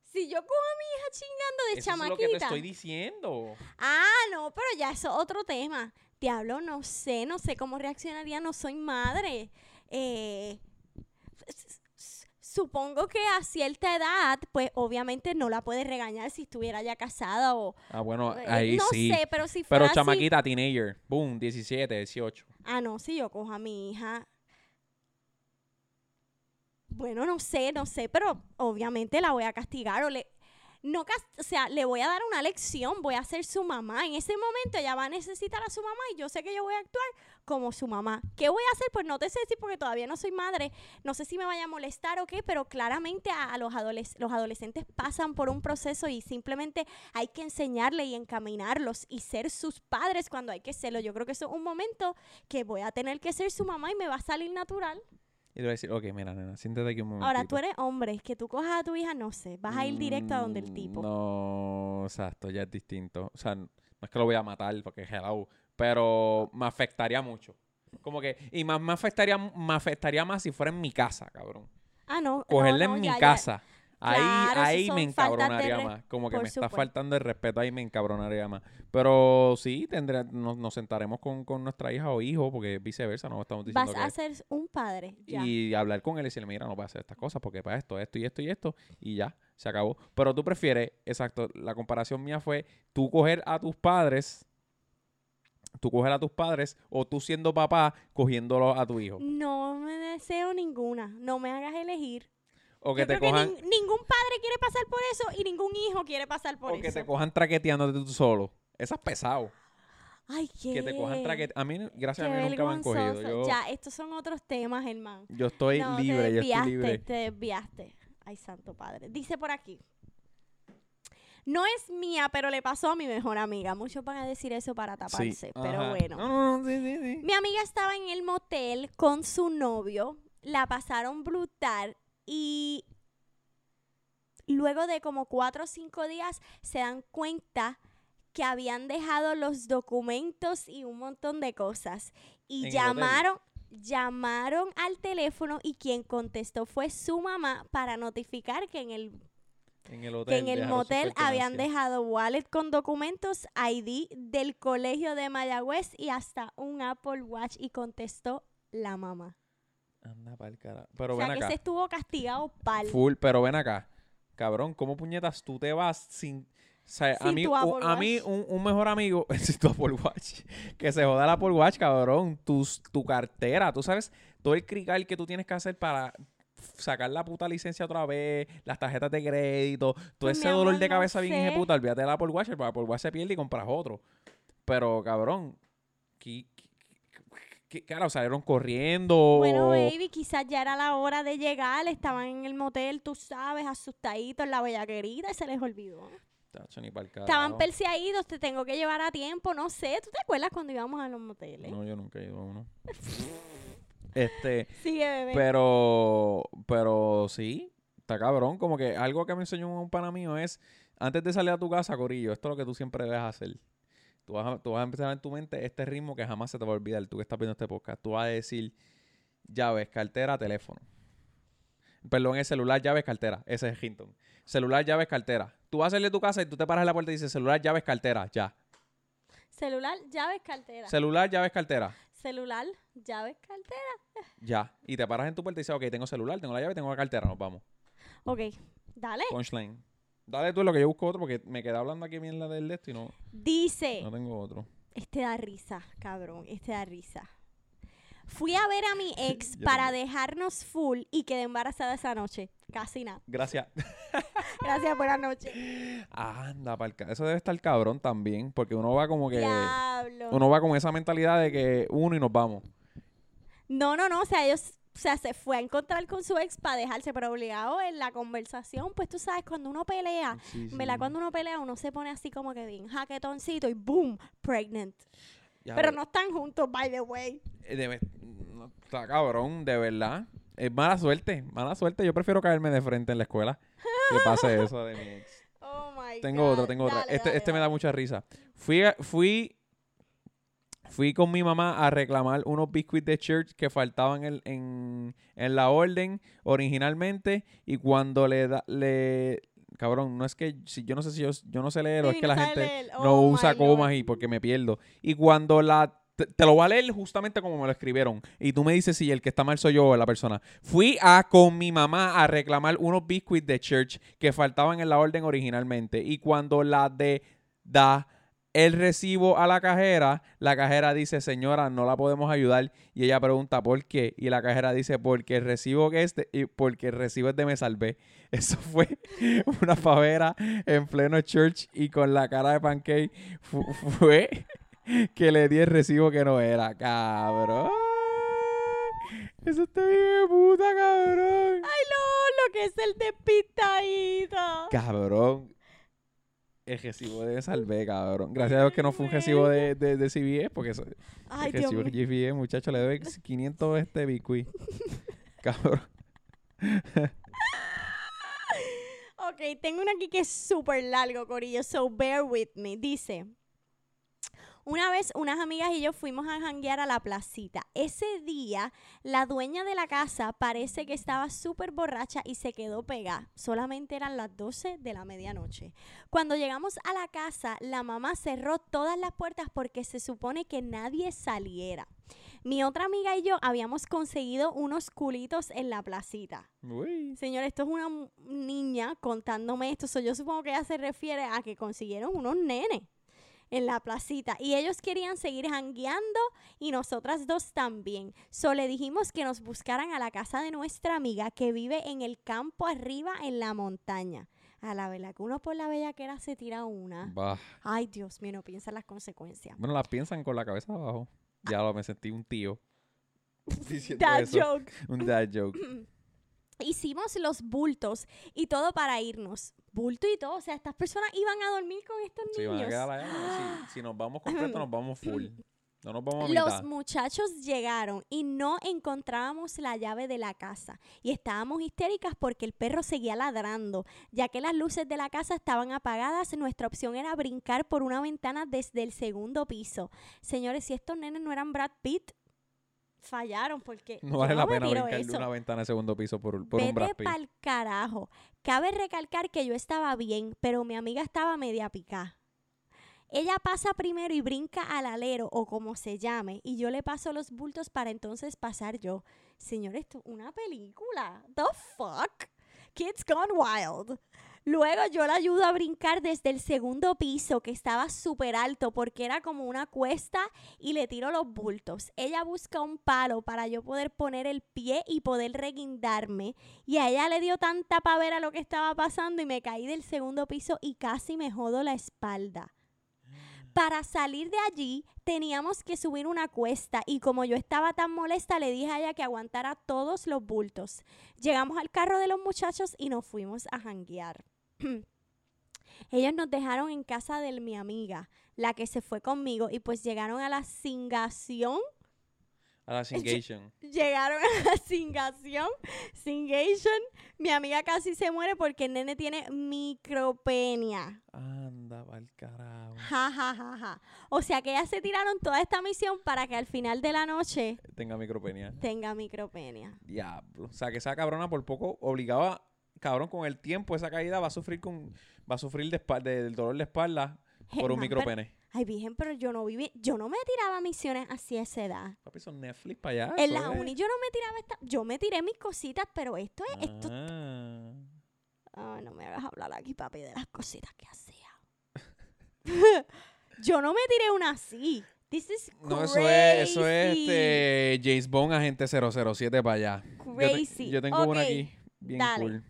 si yo cojo a mi hija chingando de Eso es lo chamaquita. que te estoy diciendo. Ah, no, pero ya eso es otro tema. Diablo, no sé, no sé cómo reaccionaría, no soy madre. Eh, supongo que a cierta edad, pues obviamente no la puedes regañar si estuviera ya casada o... Ah, bueno, eh, ahí no sí. sé, pero si fuera Pero así- chamaquita, teenager. Boom, 17, 18. Ah, no, si yo cojo a mi hija... Bueno, no sé, no sé, pero obviamente la voy a castigar o le... No, o sea, le voy a dar una lección, voy a ser su mamá. En ese momento ella va a necesitar a su mamá y yo sé que yo voy a actuar como su mamá. ¿Qué voy a hacer? Pues no te sé decir porque todavía no soy madre. No sé si me vaya a molestar o qué, pero claramente a, a los, adoles- los adolescentes pasan por un proceso y simplemente hay que enseñarle y encaminarlos y ser sus padres cuando hay que serlo. Yo creo que eso es un momento que voy a tener que ser su mamá y me va a salir natural. Y le voy a decir, ok, mira, nena, siéntate aquí un momento. Ahora, tú eres hombre, que tú cojas a tu hija, no sé, vas a ir directo a donde el tipo. Mm, No, exacto, ya es distinto. O sea, no es que lo voy a matar porque hello, pero me afectaría mucho. Como que, y más me afectaría, me afectaría más si fuera en mi casa, cabrón. Ah, no. no, Cogerla no, en mi ya. casa. Ahí, Claro, ahí me de encabronaría más. Como que por me está faltando el respeto, ahí me encabronaría más. Pero sí, tendré, nos, nos sentaremos con, con nuestra hija o hijo, porque viceversa, no estamos diciendo Vas que... a ser un padre. Ya. y hablar con él y decirle, mira, no puedes hacer estas cosas porque para esto, esto y esto y esto, y ya, se acabó. Pero tú prefieres, exacto, la comparación mía fue tú coger a tus padres, tú coger a tus padres, o tú siendo papá, cogiéndolo a tu hijo. No me deseo ninguna. No me hagas elegir. O que Yo te creo cojan, que nin- ningún padre quiere pasar por eso y ningún hijo quiere pasar por o que eso. te cojan traqueteándote tú solo. Eso es pesado. Ay, qué. Que te cojan traqueteando. A mí, gracias qué a mí nunca me han cogido. Yo, Ya, estos son otros temas, hermano. yo estoy No, libre, yo estoy libre. te desviaste. Ay, santo padre. Dice por aquí. No es mía, pero le pasó a mi mejor amiga. Muchos van a decir eso para taparse, Sí, pero ajá. bueno. No, no, no, sí, sí, sí. Mi amiga estaba en el motel con su novio, la pasaron brutal y luego de como cuatro o cinco días se dan cuenta que habían dejado los documentos y un montón de cosas. Y llamaron, llamaron al teléfono y quien contestó fue su mamá para notificar que en el En el hotel. que en el motel habían dejado wallet con documentos, ID del colegio de Mayagüez y hasta un Apple Watch y contestó la mamá. Anda pa'l cara. Pero o sea ven que acá. se estuvo castigado pal. Full, pero ven acá. Cabrón, ¿cómo puñetas tú te vas sin... O sea, a mí, tu un, a mí un, un mejor amigo, sin tu Apple Watch, que se joda el Apple Watch, cabrón, tus, tu cartera, tú sabes, todo el crical que tú tienes que hacer para sacar la puta licencia otra vez, las tarjetas de crédito, todo Pues, ese dolor de no cabeza bien sé. ejecuta, olvídate del Apple Watch, el Apple Watch se pierde y compras otro. Pero, cabrón, ¿qué, cara, salieron corriendo? Bueno, baby, quizás ya era la hora de llegar, estaban en el motel, tú sabes, asustaditos en la bellaquerita y se les olvidó. Tacho, ni Estaban perseguidos, te tengo que llevar a tiempo, no sé, ¿tú te acuerdas cuando íbamos a los moteles? No, yo nunca he ido a uno. este, Sigue, bebé. pero, pero sí, está cabrón. Como que algo que me enseñó un pana mío es, antes de salir a tu casa, Corillo, esto es lo que tú siempre debes hacer. Tú vas, a, tú vas a empezar en tu mente este ritmo que jamás se te va a olvidar. Tú que estás viendo este podcast, tú vas a decir llaves, cartera, teléfono. Perdón, es celular, llaves, cartera. Ese es Hinton. Celular, llaves, cartera. Tú vas a salir de tu casa y tú te paras en la puerta y dices celular, llaves, cartera. Ya. Celular, llaves, cartera. Celular, llaves, cartera. Celular, llaves, cartera. Ya. Y te paras en tu puerta y dices, ok, tengo celular, tengo la llave, tengo la cartera, nos vamos. Ok, dale. Punchline. Dale tú lo que yo busco otro porque me quedé hablando aquí bien la del de esto y no, Dice, no tengo otro. este da risa, cabrón, este da risa. Fui a ver a mi ex para también. dejarnos full y quedé embarazada esa noche. Casi nada. Gracias. Gracias, buenas noches. Anda, palca. Eso debe estar cabrón también porque uno va como que... Diablo. Uno va con esa mentalidad de que uno y nos vamos. No, no, no, o sea, ellos, o sea, se fue a encontrar con su ex para dejarse, pero obligado en la conversación, pues tú sabes, cuando uno pelea, Sí, sí. ¿verdad? Cuando uno pelea, uno se pone así como que bien jaquetoncito y boom, pregnant. Ya Pero no están juntos, by the way. eh, no, está cabrón, de verdad. Es mala suerte, mala suerte. Yo prefiero caerme de frente en la escuela que pase eso de mi ex. Oh my Tengo God. otra, tengo otra. Dale, Este, dale, este me da mucha risa. Fui, a- fui, fui con mi mamá a reclamar unos biscuits de church que faltaban en, en, en la orden originalmente y cuando le da, le, cabrón, no es que, si yo no sé si yo, yo no sé leer o Sí, es que la gente no Oh usa comas y porque me pierdo. Y cuando la te, te lo voy a leer justamente como me lo escribieron. Y tú me dices si el que está mal soy yo o la persona. Fui a con mi mamá a reclamar unos biscuits de church que faltaban en la orden originalmente. Y cuando la de da el recibo a la cajera, la cajera dice, señora, no la podemos ayudar. Y ella pregunta, ¿por qué? Y la cajera dice, porque el recibo que es de, y porque el recibo es de Me Salvé. Eso fue una favera en pleno church y con la cara de pancake fu- fue que le di el recibo que no era, cabrón. Eso está bien de puta, cabrón. Ay, no, lo que es el despistadito. Cabrón. El recibo de Salvé, cabrón. Gracias a Dios que no fue un recibo de, de, de CBS, porque eso, Ay, el recibo de. CBS, muchacho, le doy 500 este biscuit. cabrón. Ok, tengo uno aquí que es súper largo, Corillo, so bear with me. Dice, Una vez unas amigas y yo fuimos a janguear a la placita. Ese día, la dueña de la casa parece que estaba súper borracha y se quedó pegada. Solamente eran las 12 de la medianoche. Cuando llegamos a la casa, la mamá cerró todas las puertas porque se supone que nadie saliera. Mi otra amiga y yo habíamos conseguido unos culitos en la placita. Uy. Señor, esto es una niña contándome esto. So, yo supongo que ella se refiere a que consiguieron unos nenes en la placita y ellos querían seguir jangueando y nosotras dos también. So le dijimos que nos buscaran a la casa de nuestra amiga que vive en el campo arriba en la montaña. A la verdad que uno por la bellaquera se tira una. Bah. Ay, Dios mío, no piensa en las consecuencias. Bueno, las piensan con la cabeza abajo. Ya lo me sentí un tío. Diciendo Dad eso. joke. Un dad joke. Hicimos los bultos y todo para irnos. Bulto y todo. O sea, estas personas iban a dormir con estos Sí, van a niños. quedar allá. Si, si nos vamos completo, nos vamos full. No nos vamos a Los muchachos llegaron y no encontrábamos la llave de la casa y estábamos histéricas porque el perro seguía ladrando. Ya que las luces de la casa estaban apagadas, nuestra opción era brincar por una ventana desde el segundo piso. Señores, si estos nenes no eran Brad Pitt, fallaron porque No vale la pena brincar de una ventana de segundo piso por, por un Brad Vete pa'l carajo. Cabe recalcar que yo estaba bien, pero mi amiga estaba media picada. Ella pasa primero y brinca al alero o como se llame, y yo le paso los bultos para entonces pasar yo. Señor, esto es una película. The fuck? Kids Gone Wild. Luego yo la ayudo a brincar desde el segundo piso, que estaba súper alto porque era como una cuesta, y le tiro los bultos. Ella busca un palo para yo poder poner el pie y poder reguindarme. Y a ella le dio tanta pavera lo que estaba pasando y me caí del segundo piso y casi me jodo la espalda. Para salir de allí teníamos que subir una cuesta y como yo estaba tan molesta le dije a ella que aguantara todos los bultos. Llegamos al carro de los muchachos y nos fuimos a janguear. Ellos nos dejaron en casa de mi amiga, la que se fue conmigo, y pues llegaron a la cingación A la Singation. llegaron a la cingación, singation. Mi amiga casi se muere porque el nene tiene micropenia. Anda, pa'l carajo. Ja, ja, ja, ja. O sea que ellas se tiraron toda esta misión para que al final de la noche Tenga micropenia. tenga micropenia. Diablo. O sea, que esa cabrona por poco obligaba, cabrón, con el tiempo, esa caída va a sufrir con, va a sufrir de espal- de- del dolor de espalda por un micropene. Ay, virgen, pero yo no viví, yo no me tiraba misiones así a esa edad. Papi, son Netflix para allá. En la uni yo no me tiraba esta, yo me tiré mis cositas, pero esto es, esto, Ah. Ay, no me hagas hablar aquí, papi, de las cositas que hacía. yo no me tiré una así. This is No, eso es, eso es crazy. este James Bond agente 007 para allá. Yo te- Crazy. Yo, tengo una Ok, aquí, bien dale. cool.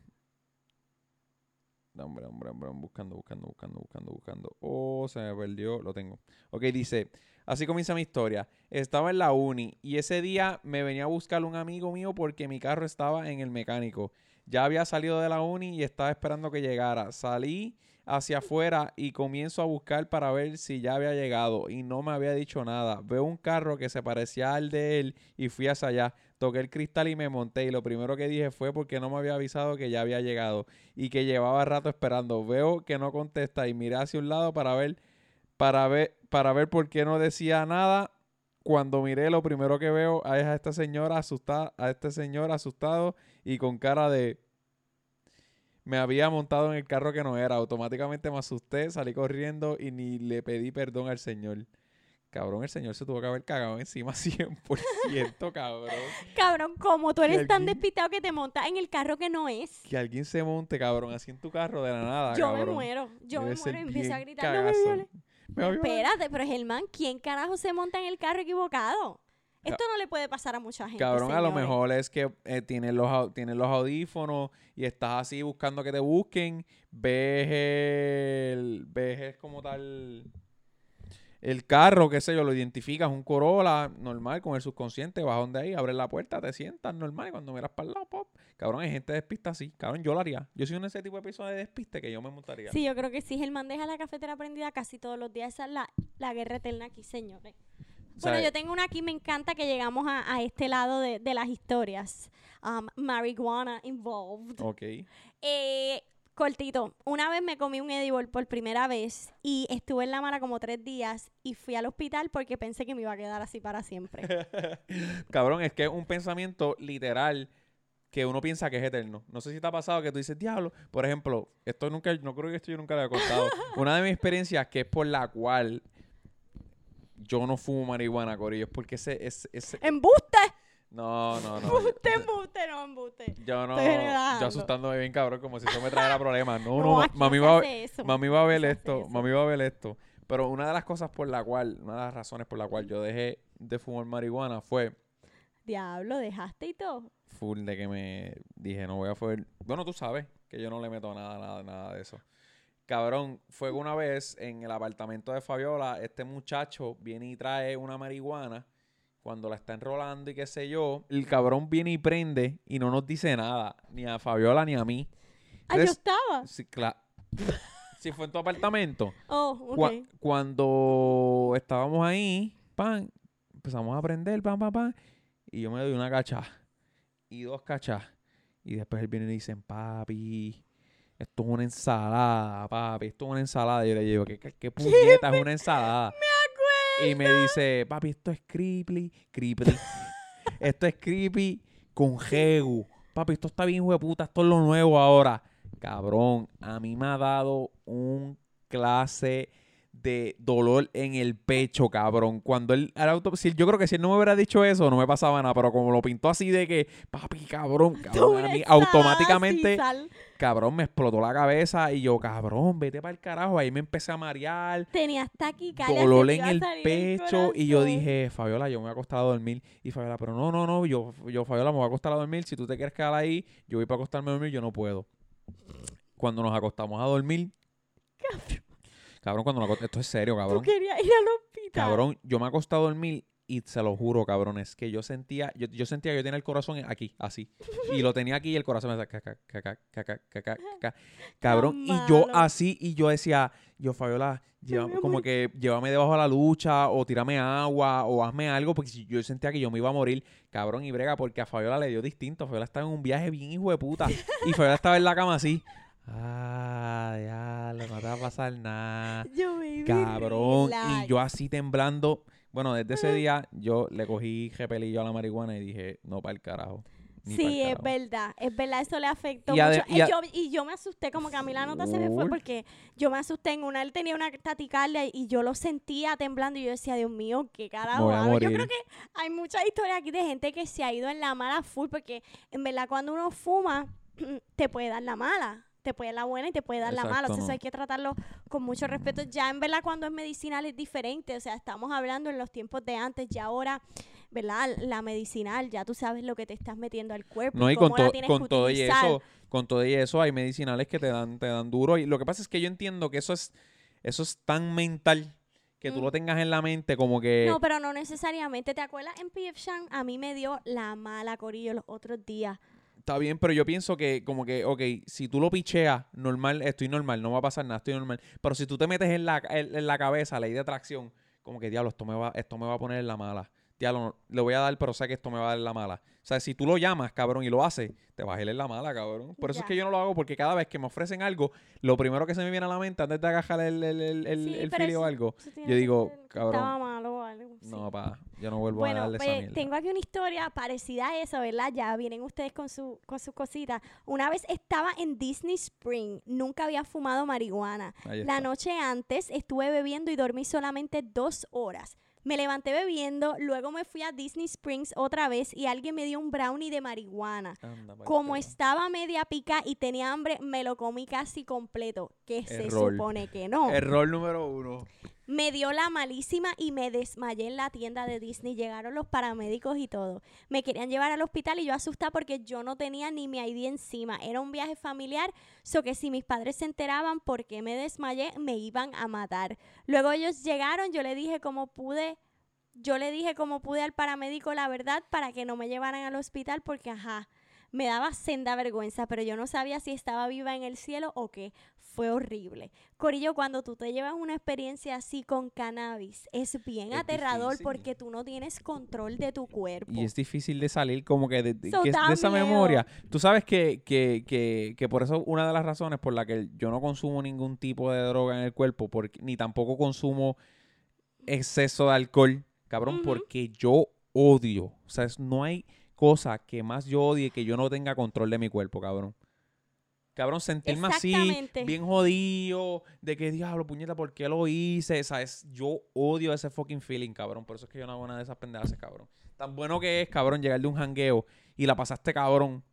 Hombre, hombre, hombre, buscando, buscando, buscando, buscando, buscando. Oh, se me perdió, lo tengo. Ok, dice, así comienza mi historia. Estaba en la uni y ese día me venía a buscar un amigo mío porque mi carro estaba en el mecánico. Ya había salido de la uni y estaba esperando que llegara. Salí hacia afuera y comienzo a buscar para ver si ya había llegado y no me había dicho nada. Veo un carro que se parecía al de él y fui hacia allá. Toqué el cristal y me monté y lo primero que dije fue porque no me había avisado que ya había llegado y que llevaba rato esperando. Veo que no contesta y miré hacia un lado para ver para ver para ver por qué no decía nada. Cuando miré lo primero que veo es a esta señora asustada, a este señor asustado y con cara de me había montado en el carro que no era. Automáticamente me asusté, salí corriendo y ni le pedí perdón al señor. Cabrón, el señor se tuvo que haber cagado encima 100%, cabrón. Cabrón, como tú ¿Y eres tan despistado que te montas en el carro que no es. Que alguien se monte, cabrón, así en tu carro de la nada, Yo me muero, yo Debe me muero y empiezo a gritar, no me cagazo. violes". Me. Espérate, pero Germán, ¿quién carajo se monta en el carro equivocado? Esto no le puede pasar a mucha gente. Cabrón, a lo mejor es que eh, tienes, los, tienes los audífonos y estás así buscando que te busquen. Ves el. Ves el como tal. El carro, qué sé yo, lo identificas, un Corolla normal con el subconsciente, vas donde ahí, abres la puerta, te sientas normal y cuando miras para el lado, pop. Cabrón, hay gente despista así. Cabrón, yo lo haría. Yo soy un ese tipo de persona de despiste que yo me montaría. Sí, yo creo que sí. Germán deja la cafetera prendida casi todos los días. Esa es la, la guerra eterna aquí, señores. Bueno, yo tengo una aquí, me encanta que llegamos a, a este lado de, de las historias. Um, marijuana involved. Ok. Eh, Cortito, una vez me comí un edible por primera vez y estuve en la mala como tres días y fui al hospital porque pensé que me iba a quedar así para siempre. Cabrón, es que es un pensamiento literal que uno piensa que es eterno. No sé si te ha pasado que tú dices, diablo. Por ejemplo, esto nunca, no creo que esto yo nunca le he contado. Una de mis experiencias que es por la cual yo no fumo marihuana, Corillo, es porque ese, ese, ese- ¡Embuste! No, no, no. ¡Embuste, embuste, no, embuste! Yo no, yo asustándome bien, cabrón, como si eso me trajera problemas. No, no, aquí mami va, eso. mami va a ver No esto, mami va a ver esto. Pero una de las cosas por la cual, una de las razones por la cual yo dejé de fumar marihuana fue Diablo, dejaste y todo. full de que me dije, no voy a fumar. Bueno, tú sabes que yo no le meto nada, nada, nada de eso. Cabrón, fue una vez en el apartamento de Fabiola, este muchacho viene y trae una marihuana. Cuando la está enrolando y qué sé yo, el cabrón viene y prende y no nos dice nada, ni a Fabiola ni a mí. Ah, yo estaba. Sí, claro. si fue en tu apartamento. Oh, ok. Cua- cuando estábamos ahí, pan, empezamos a aprender, pan, pan, pan. Y yo me doy una cacha. Y dos cachas. Y después él viene y dice, papi, esto es una ensalada, papi, esto es una ensalada. Y yo le digo, ¿qué, qué, qué puñeta es una ensalada? Y me dice, papi, esto es creepy, creepy. esto es creepy con jegu. Papi, esto está bien, puta, esto es lo nuevo ahora. Cabrón, a mí me ha dado un clase de dolor en el pecho, cabrón. Cuando él, al auto, si, yo creo que si él no me hubiera dicho eso, no me pasaba nada. Pero como lo pintó así de que, papi, cabrón, a mí automáticamente, cabrón, me explotó la cabeza. Y yo, cabrón, vete para el carajo. Ahí me empecé a marear Tenías taquicardia. dolor en el pecho y yo dije, Fabiola, yo me voy a acostar a dormir. Y Fabiola, pero no, no, no, yo, yo Fabiola, me voy a acostar a dormir. Si tú te quieres quedar ahí, yo voy para acostarme a dormir, yo no puedo. Cuando nos acostamos a dormir, cabrón, Cabrón, cuando me acosté, esto es serio, cabrón. Tú querías ir al hospital. Cabrón, yo me acosté a dormir y se lo juro, cabrón, es que yo sentía, yo, yo sentía que yo tenía el corazón aquí, así. Y lo tenía aquí y el corazón me decía, caca, caca, caca, caca, caca. Cabrón, y yo así, y yo decía, yo Fabiola, como que llévame debajo de la lucha, o tírame agua, o hazme algo, porque yo sentía que yo me iba a morir, cabrón, y brega, porque a Fabiola le dio distinto. Fabiola estaba en un viaje bien hijo de puta. Y Fabiola estaba en la cama así. Ah, ya, no te va a pasar nada. Yo, baby, Cabrón. relax. Y yo así temblando. Bueno, desde ese día yo le cogí repelillo a la marihuana y dije, no, para el carajo. Sí, es carajo". verdad, es verdad, eso le afectó Y mucho. y Eh, yo, y yo me asusté, como que a mí la nota se me fue porque yo me asusté. En una él tenía una taticardia y yo lo sentía temblando y yo decía, Dios mío, qué carajo. voy a hago?". Yo creo que hay muchas historias aquí de gente que se ha ido en la mala full porque en verdad cuando uno fuma te puede dar la mala. Te puede dar la buena y te puede dar la mala. Exacto, Entonces no. hay que tratarlo con mucho respeto. Ya en verdad cuando es medicinal es diferente. O sea, estamos hablando en los tiempos de antes. Ya ahora, ¿verdad? La medicinal, ya tú sabes lo que te estás metiendo al cuerpo. No, y cómo con, la tienes con que todo y eso, con todo y eso, hay medicinales que te dan, te dan duro. Y lo que pasa es que yo entiendo que eso es, eso es tan mental que tú Mm. lo tengas en la mente como que. No, pero no necesariamente. ¿Te acuerdas? En PF Chang a mí me dio la mala corillo los otros días. Está bien, pero yo pienso que como que, ok, si tú lo picheas, normal, estoy normal, no va a pasar nada, estoy normal. Pero si tú te metes en la, en, en la cabeza ley de atracción, como que, diablo, esto me va, esto me va a poner en la mala. No, le voy a dar, pero sé que esto me va a dar la mala. O sea, si tú lo llamas, cabrón, y lo haces, te vas a ir en la mala, cabrón. Por eso Ya. es que yo no lo hago, porque cada vez que me ofrecen algo, lo primero que se me viene a la mente antes de agarrar el, el, el, el, Sí, el fili o algo, yo digo, cabrón, Estaba malo o algo. sí. no, pa, yo no vuelvo a darle esa pues, mierda. tengo aquí una historia parecida a esa, ¿verdad? Ya vienen ustedes con su con sus cositas. Una vez estaba en Disney Spring, nunca había fumado marihuana. La noche antes estuve bebiendo y dormí solamente dos horas. Me levanté bebiendo, luego me fui a Disney Springs otra vez y alguien me dio un brownie de marihuana. Anda Como estaba media pica y tenía hambre, me lo comí casi completo. Que se supone que no. Error número uno. Me dio la malísima y me desmayé en la tienda de Disney. Llegaron los paramédicos y todo. Me querían llevar al hospital y yo asustada porque yo no tenía ni mi ID encima. Era un viaje familiar, so que si mis padres se enteraban por qué me desmayé, me iban a matar. Luego ellos llegaron, yo le dije cómo pude, yo le dije cómo pude al paramédico la verdad para que no me llevaran al hospital porque ajá. Me daba senda vergüenza, pero yo no sabía si estaba viva en el cielo o qué. Fue horrible. Corillo, cuando tú te llevas una experiencia así con cannabis, es bien Es aterrador difícil. porque tú no tienes control de tu cuerpo. Y es difícil de salir como que de, So que esa miedo. memoria. Tú sabes que, que, que, que por eso una de las razones por la que yo no consumo ningún tipo de droga en el cuerpo, porque, ni tampoco consumo exceso de alcohol, cabrón, porque yo odio. O sea, es- no hay cosa que más yo odie que yo no tenga control de mi cuerpo, cabrón. Cabrón, sentirme así, bien jodido, de que diablo, puñeta, ¿por qué lo hice? ¿Sabes? Yo odio ese fucking feeling, cabrón. Por eso es que yo no hago nada de esas pendejas, cabrón. Tan bueno que es, cabrón, llegar de un jangueo y la pasaste, cabrón,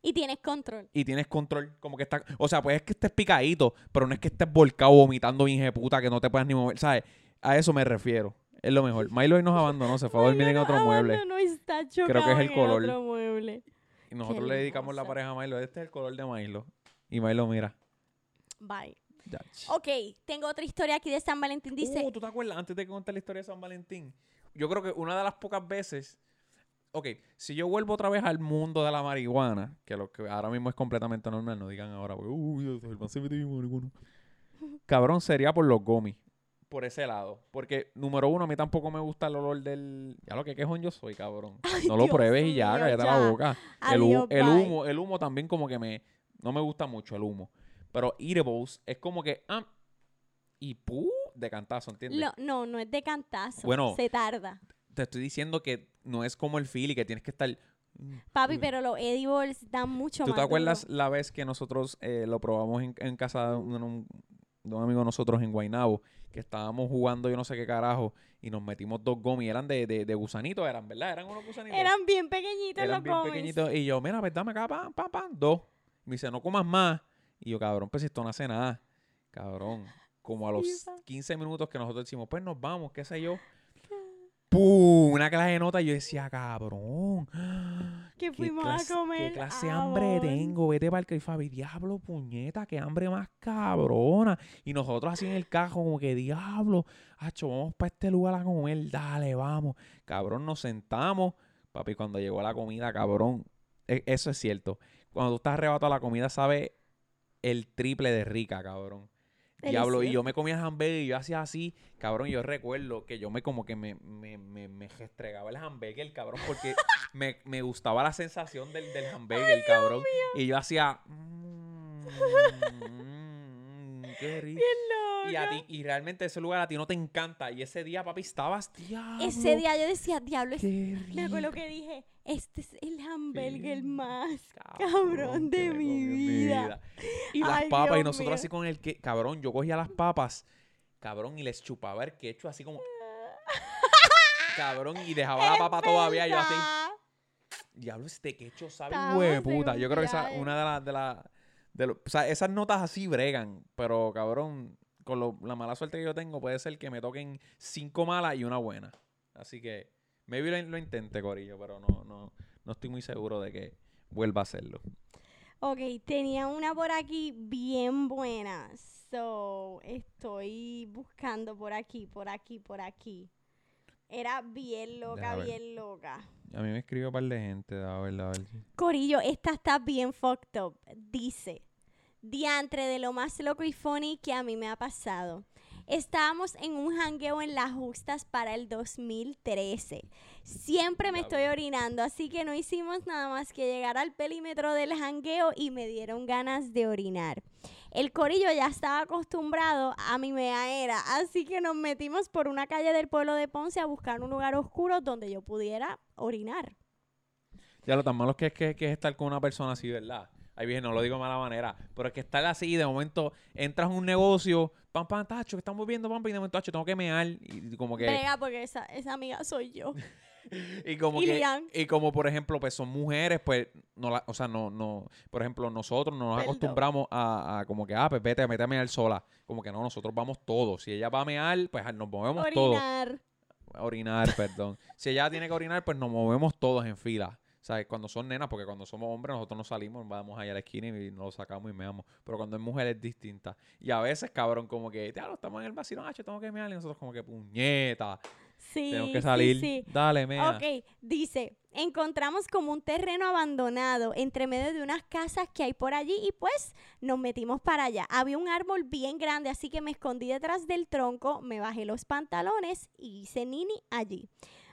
Y tienes control. y tienes control, como que está... O sea, pues es que estés picadito, pero no es que estés volcado vomitando bien de puta, que no te puedas ni mover, ¿sabes? A eso me refiero. Es lo mejor. Milo hoy nos abandonó, se fue a dormir en otro mueble. No, está Creo que es el color. otro mueble. Y nosotros Qué le dedicamos la pareja a Milo. Este es el color de Milo. Y Milo, mira. Bye. Ya. Ok, tengo otra historia aquí de San Valentín. Dice, Uh, ¿tú te acuerdas? Antes de contar la historia de San Valentín. Yo creo que una de las pocas veces... Ok, si yo vuelvo otra vez al mundo de la marihuana, que lo que ahora mismo es completamente normal, no digan ahora, uy, el se metió marihuana. Cabrón, sería por los gomis. Por ese lado. Porque, número uno, a mí tampoco me gusta el olor del... Ya lo que quejón yo soy, cabrón. Ay, no lo Dios pruebes y ya, cállate ya. la boca. El, Adiós, el bye. humo, el humo también como que me... No me gusta mucho el humo. Pero eatables es como que... ah, y pu, de cantazo, ¿entiendes? No, no, no es de cantazo. Bueno. Se tarda. Te estoy diciendo que no es como el feel y que tienes que estar... Papi, Mm. pero los edibles dan mucho ¿Tú más te acuerdas duro. la vez que nosotros eh, lo probamos en, en casa de un, un- de un amigo de nosotros en Guaynabo? Que estábamos jugando yo no sé qué carajo y nos metimos dos gomis. Eran de, de, de gusanitos, eran, ¿verdad? Eran unos gusanitos. Eran bien pequeñitos Eran los bien gomis. pequeñitos. Y yo, mira, pues dame acá, pam, pam, pam, dos. Y me dice, no comas más. Y yo, cabrón, pues esto no hace nada. Cabrón. Como a los Sí, pa. 15 minutos que nosotros decimos, pues nos vamos, qué sé yo. ¡Pum! Una clase de nota. Y yo decía, cabrón. Que ¿Qué fuimos clase, a comer. ¿Qué clase de hambre Avon. tengo? Vete para el y Fabi, diablo, puñeta, qué hambre más cabrona. Y nosotros así en el cajo, como que diablo, hacho, vamos para este lugar a comer, dale, vamos. Cabrón, nos sentamos. Papi, cuando llegó la comida, cabrón, e- eso es cierto. Cuando tú estás arrebatado a la comida, sabe el triple de rica, cabrón. Diablo, y yo me comía hamburger y yo hacía así, cabrón, yo recuerdo que yo me como que me, me, me, me restregaba el hamburger, cabrón, porque me, me gustaba la sensación del, del hamburger, cabrón. Y yo hacía... "Mm, mm, qué rico. Y, a ti, y realmente ese lugar a ti no te encanta. Y ese día, papi, estabas, diablo. Ese día yo decía, diablo, es- me acuerdo que dije, este es el hamburger más cabrón, de mi en vida. Y las Ay, papas, y nosotros mío. así con el que, cabrón, yo cogía las papas, cabrón, y les chupaba el quecho así como, cabrón, y dejaba la papa todavía, yo así, diablo, este quecho sabe huevo puta. Yo creo que esa, viaje. una de las, de las, de lo- o sea, esas notas así bregan, pero cabrón, con lo- la mala suerte que yo tengo, puede ser que me toquen cinco malas y una buena. Así que, maybe lo, lo intente, Corillo, pero no, no, no estoy muy seguro de que vuelva a hacerlo. Ok, tenía una por aquí bien buena. So, estoy buscando por aquí, por aquí, por aquí. Era bien loca, bien loca. A mí me escribió un par de gente, a ver, a ver. Corillo, esta está bien fucked up. Dice, diantre de lo más loco y funny que a mí me ha pasado. Estábamos en un jangueo en las justas para el 2013. Siempre me estoy orinando, así que no hicimos nada más que llegar al perímetro del jangueo y me dieron ganas de orinar. El corillo ya estaba acostumbrado a mi meaera, así que nos metimos por una calle del pueblo de Ponce a buscar un lugar oscuro donde yo pudiera orinar. Ya lo tan malo que es que, que es estar con una persona así, ¿verdad? Ahí viene, no lo digo de mala manera, pero es que estar así, de momento entras a un negocio, pam, pam, tacho, que estamos viendo, pam, y de momento, tacho, tengo que mear, y, como que, Brega, porque esa, esa amiga soy yo. y como y que, Lian. y como por ejemplo, pues son mujeres, pues, no la, o sea, no, no, por ejemplo, nosotros no nos Perdón. acostumbramos a, a como que, ah, pues vete, vete a mear sola, como que no, nosotros vamos todos, si ella va a mear, pues nos movemos todos, Orinar. a orinar, perdón. Si ella tiene que orinar, pues nos movemos todos en fila. ¿Sabes? Cuando son nenas, porque cuando somos hombres nosotros no salimos, vamos allá a la esquina y nos lo sacamos y meamos. Pero cuando es mujer es distinta. Y a veces, cabrón, como que, ya lo estamos en el vacío, ah, yo tengo que mear. Y nosotros como que, puñeta. Sí, Tenemos que sí, salir. sí. Dale, mea. Ok, dice, encontramos como un terreno abandonado entre medio de unas casas que hay por allí y pues nos metimos para allá. Había un árbol bien grande, así que me escondí detrás del tronco, me bajé los pantalones y hice nini allí.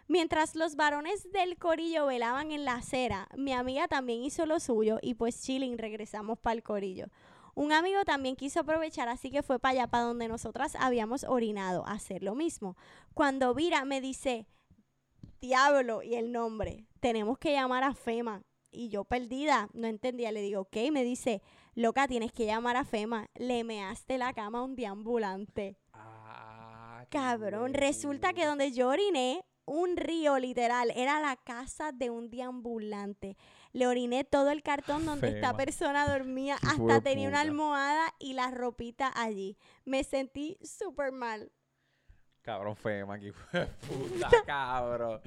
Mientras los varones del corillo velaban en la acera, mi amiga también hizo lo suyo y pues chilling regresamos para el corillo. Un amigo también quiso aprovechar, así que fue para allá, para donde nosotras habíamos orinado, a hacer lo mismo. Cuando vira, me dice, diablo, y el nombre, tenemos que llamar a FEMA. Y yo perdida, no entendía, le digo, ok, me dice, loca, tienes que llamar a FEMA. Le measte la cama a un deambulante. Ah, Cabrón, resulta que donde yo oriné, un río literal, era la casa de un deambulante. Le oriné todo el cartón donde esta persona dormía, hasta tenía una almohada y la ropita allí. Me sentí súper mal. Cabrón, Fema, aquí puta, cabrón.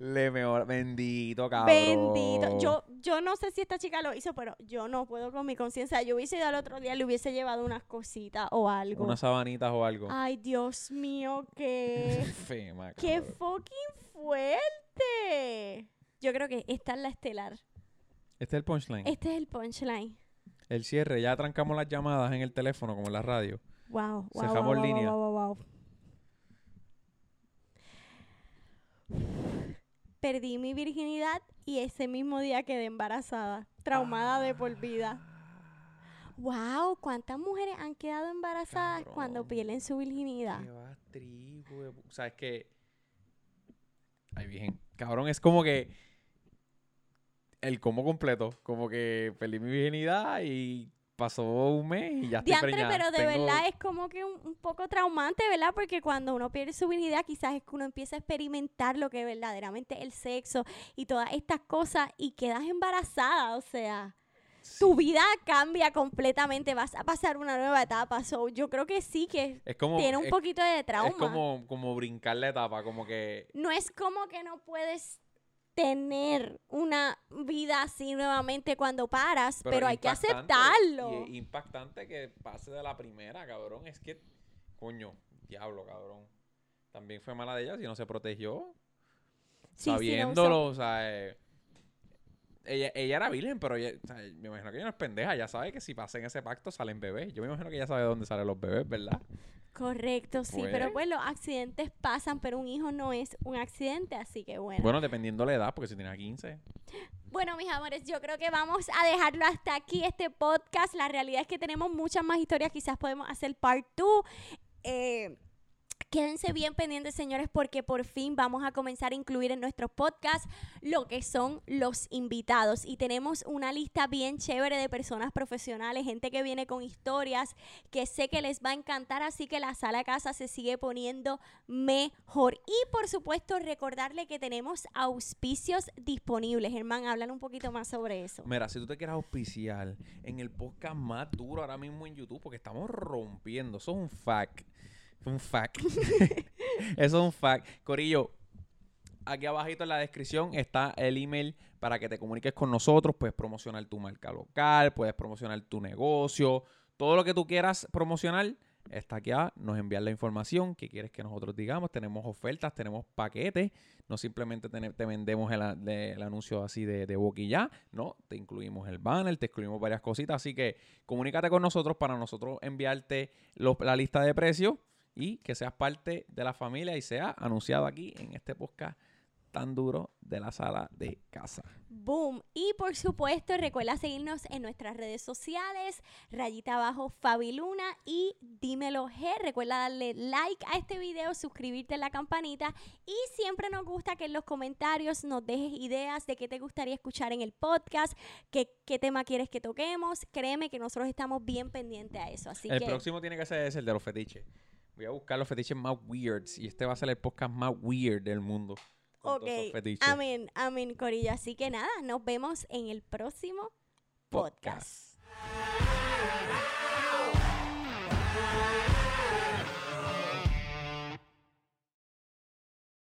Le mejor, bendito, cabrón. Bendito. Yo, yo no sé si esta chica lo hizo, pero yo no puedo con mi conciencia. Yo hubiese ido al otro día, le hubiese llevado unas cositas o algo. Unas sabanitas o algo. Ay, Dios mío, qué, Fema, qué cabrón. fucking fuerte. Yo creo que esta es la estelar. Este es el punchline. Este es el punchline. El cierre. Ya trancamos las llamadas en el teléfono, como en la radio. Wow, wow, Cerramos wow, wow, línea. wow, wow, wow. Perdí mi virginidad y ese mismo día quedé embarazada, traumada de por vida. Wow, ¿cuántas mujeres han quedado embarazadas cuando pierden su virginidad? Qué O sea, es que. Ay, bien. Cabrón, es como que. El combo completo. Como que perdí mi virginidad y pasó un mes y ya estoy Diantre, preñada. pero de Tengo- verdad es como que un, un poco traumante, ¿verdad? Porque cuando uno pierde su virginidad, quizás es que uno empieza a experimentar lo que verdaderamente es el sexo y todas estas cosas y quedas embarazada, o sea, tu vida cambia completamente, vas a pasar una nueva etapa. So, yo creo que sí que Es como. tiene un es- poquito de trauma. Es como, como brincar la etapa, como que. No es como que no puedes tener una vida así nuevamente cuando paras, pero, hay que aceptarlo. Y impactante que pase de la primera, cabrón. Es que, coño, diablo, cabrón. También fue mala de ella si no se protegió. Sí, sí, no, sabiéndolo, o sea, eh, ella, ella era virgen, pero ella, o sea, me imagino que ella no es pendeja. Ya sabe que si pasa en ese pacto salen bebés. Yo me imagino que ella sabe de dónde salen los bebés, ¿verdad? Correcto, sí, Pues. pero los accidentes pasan, pero un hijo no es un accidente, así que bueno. Bueno, dependiendo la edad, porque si tenía 15. Bueno, mis amores, yo creo que vamos a dejarlo hasta aquí este podcast. La realidad es que tenemos muchas más historias, quizás podemos hacer part 2. Eh, Quédense bien pendientes, señores, porque por fin vamos a comenzar a incluir en nuestros podcasts lo que son los invitados. Y tenemos una lista bien chévere de personas profesionales, gente que viene con historias que sé que les va a encantar. Así que la sala casa se sigue poniendo mejor. Y por supuesto, recordarle que tenemos auspicios disponibles. Germán, hablan un poquito más sobre eso. Mira, si tú te quieres auspiciar en el podcast más duro ahora mismo en YouTube, porque estamos rompiendo, eso es un fact. Un fact. eso es un fact. Corillo, aquí abajito en la descripción está el email para que te comuniques con nosotros. Puedes promocionar tu marca local, puedes promocionar tu negocio, todo lo que tú quieras promocionar. Está aquí, abajo. nos envías la información que quieres que nosotros digamos. Tenemos ofertas, tenemos paquetes. No simplemente te, te vendemos el, a- anuncio así de, de ya. No, te incluimos el banner, te incluimos varias cositas. Así que comunícate con nosotros para nosotros enviarte la lista de precios y que seas parte de la familia y sea anunciado aquí en este podcast tan duro de la sala de casa. Boom. Y por supuesto, recuerda seguirnos en nuestras redes sociales, rayita abajo Fabiluna y Dímelo G. Recuerda darle like a este video, suscribirte a la campanita y siempre nos gusta que en los comentarios nos dejes ideas de qué te gustaría escuchar en el podcast, qué, qué tema quieres que toquemos. Créeme que nosotros estamos bien pendientes a eso. Así el que próximo tiene que ser ese, el de los fetiches. Voy a buscar los fetiches más weirds y este va a ser el podcast más weird del mundo. Ok, amén, amén, Corillo. Así que nada, nos vemos en el próximo podcast.